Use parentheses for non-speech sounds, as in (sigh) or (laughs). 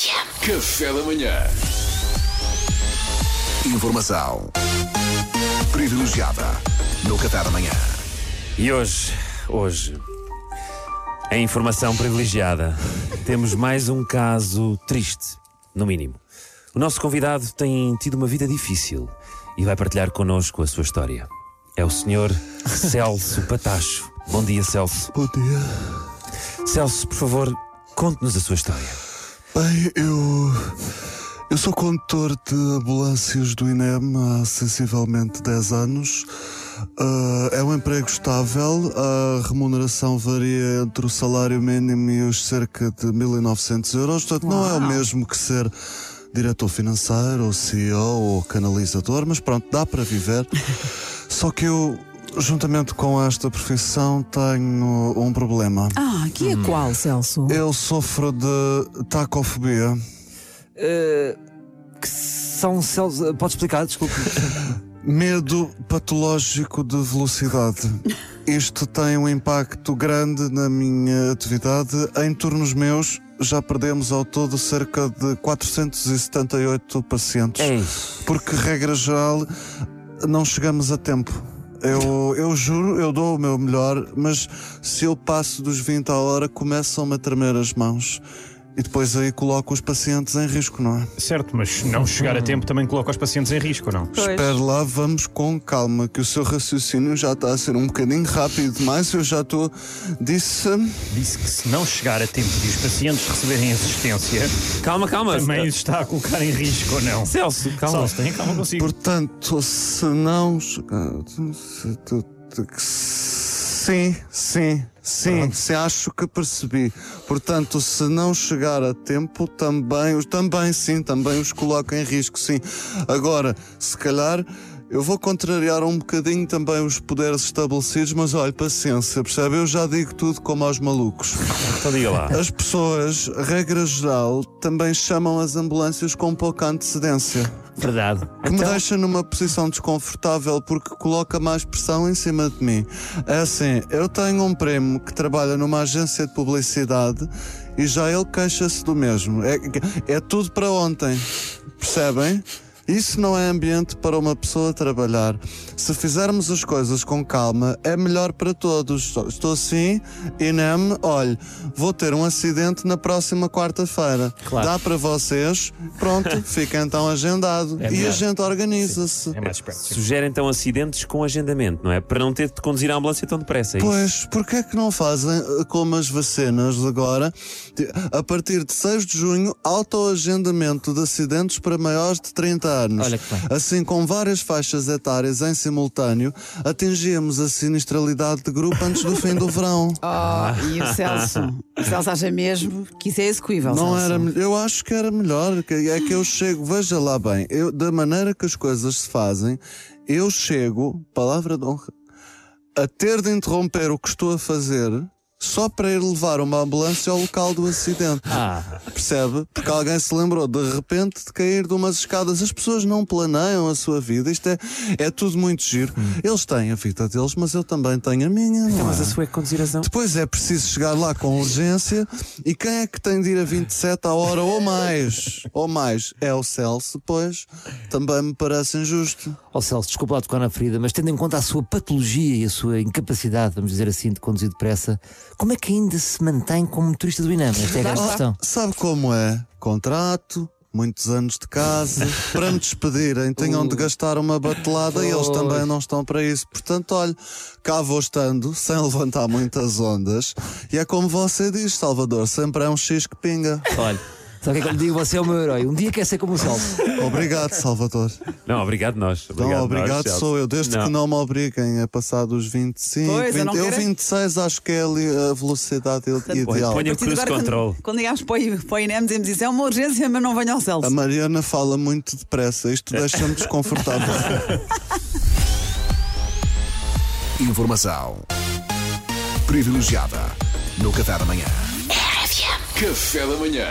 Café da manhã. Informação privilegiada no Café da Manhã. E hoje, hoje, em informação privilegiada, temos mais um caso triste, no mínimo. O nosso convidado tem tido uma vida difícil e vai partilhar connosco a sua história. É o senhor (laughs) Celso Patacho. Bom dia, Celso. Bom dia. Celso, por favor, conte-nos a sua história. Bem, eu. Eu sou condutor de ambulâncias do INEM há sensivelmente 10 anos. Uh, é um emprego estável, a remuneração varia entre o salário mínimo e os cerca de 1.900 euros, portanto não é o mesmo que ser diretor financeiro, ou CEO, ou canalizador, mas pronto, dá para viver. (laughs) Só que eu, juntamente com esta profissão, tenho um problema. Ah, que é qual, Celso? Eu sofro de tacofobia. Que são Celso. Pode explicar, desculpe. (laughs) Medo patológico de velocidade. Isto tem um impacto grande na minha atividade. Em turnos meus, já perdemos ao todo cerca de 478 pacientes. Ei. Porque, regra geral, não chegamos a tempo. Eu, eu juro, eu dou o meu melhor, mas se eu passo dos 20 à hora, começam-me a tremer as mãos. E depois aí coloco os pacientes em risco, não é? Certo, mas não chegar a tempo também coloca os pacientes em risco, não? Espera lá, vamos com calma, que o seu raciocínio já está a ser um bocadinho rápido demais. Eu já estou. Disse. Disse que se não chegar a tempo de os pacientes receberem assistência, Calma, calma. também os está a colocar em risco ou não? Celso, calma. Celso, tenha calma consigo. Portanto, se não. chegar- se tu- tu- Sim, sim, sim, sim, acho que percebi. Portanto, se não chegar a tempo, também, os- também sim, também os coloco em risco, sim. Agora, se calhar. Eu vou contrariar um bocadinho também os poderes estabelecidos, mas olha, paciência, percebe? Eu já digo tudo como aos malucos. Então diga lá. As pessoas, regra geral, também chamam as ambulâncias com pouca antecedência. Verdade. Que me deixa numa posição desconfortável porque coloca mais pressão em cima de mim. É assim, eu tenho um primo que trabalha numa agência de publicidade e já ele queixa-se do mesmo. É, é tudo para ontem. Percebem? Isso não é ambiente para uma pessoa trabalhar. Se fizermos as coisas com calma, é melhor para todos. Estou assim, INEM, olhe, vou ter um acidente na próxima quarta-feira. Claro. Dá para vocês, pronto, (laughs) fica então agendado. É e a gente organiza-se. É mais. Sugere então acidentes com agendamento, não é? Para não ter de conduzir a ambulância tão depressa. é? Pois, porquê é que não fazem eh, como as vacinas agora? A partir de 6 de junho, autoagendamento de acidentes para maiores de 30 anos. Olha que bem. Assim, com várias faixas etárias em simultâneo, atingíamos a sinistralidade de grupo antes do fim do verão. Oh, (laughs) e o Celso? O Celso acha mesmo que isso é execuível, Não Celso? era, eu acho que era melhor. que- É que eu chego, veja lá bem, eu, da maneira que as coisas se fazem, eu chego, palavra de honra, a ter de interromper o que estou a fazer só para ir levar uma ambulância ao local do acidente. Ah, Percebe? Porque alguém se lembrou de repente de cair de umas escadas. As pessoas não planeiam a sua vida. Isto é, é tudo muito giro. Eles têm a vida deles, mas eu também tenho a minha. não então, mas é? a sua é conduzir razão. Depois é preciso chegar lá com urgência e quem é que tem de ir a 27 à hora ou mais? Ou mais? É o Celso, pois. Também me parece injusto. Ó Celso, desculpa lá tocar na ferida, mas tendo em conta a sua patologia e a sua incapacidade, vamos dizer assim, de conduzir depressa, como é que ainda se mantém como motorista do INAM? Esta é a grande questão. Sabe como é? Contrato, muitos anos de casa. (laughs) Para me despedirem, tenham de gastar uma batelada e eles também não estão para isso. Portanto, olha, cá vou estando, sem levantar muitas ondas. E é como você diz, Salvador, sempre é um X que pinga. Olha, sabe o que é que eu lhe digo? Você é o meu herói. Um dia quer ser como o Celso. Obrigado, Salvador. Não, obrigado nós. Obrigado, não, nós, obrigado Celso. sou eu, desde Não. que não me obriguem a passar dos 25. Pois, eu 20, não eu quero- 26 acho que é ali a velocidade ideal. partir de Cruise control. Quando, quando ligamos para o, o INEM, dizemos isso é uma urgência, mas não venha ao Celso. A Mariana fala muito depressa, isto deixa-me desconfortável. (laughs) Informação privilegiada no Café da Manhã. Café da manhã.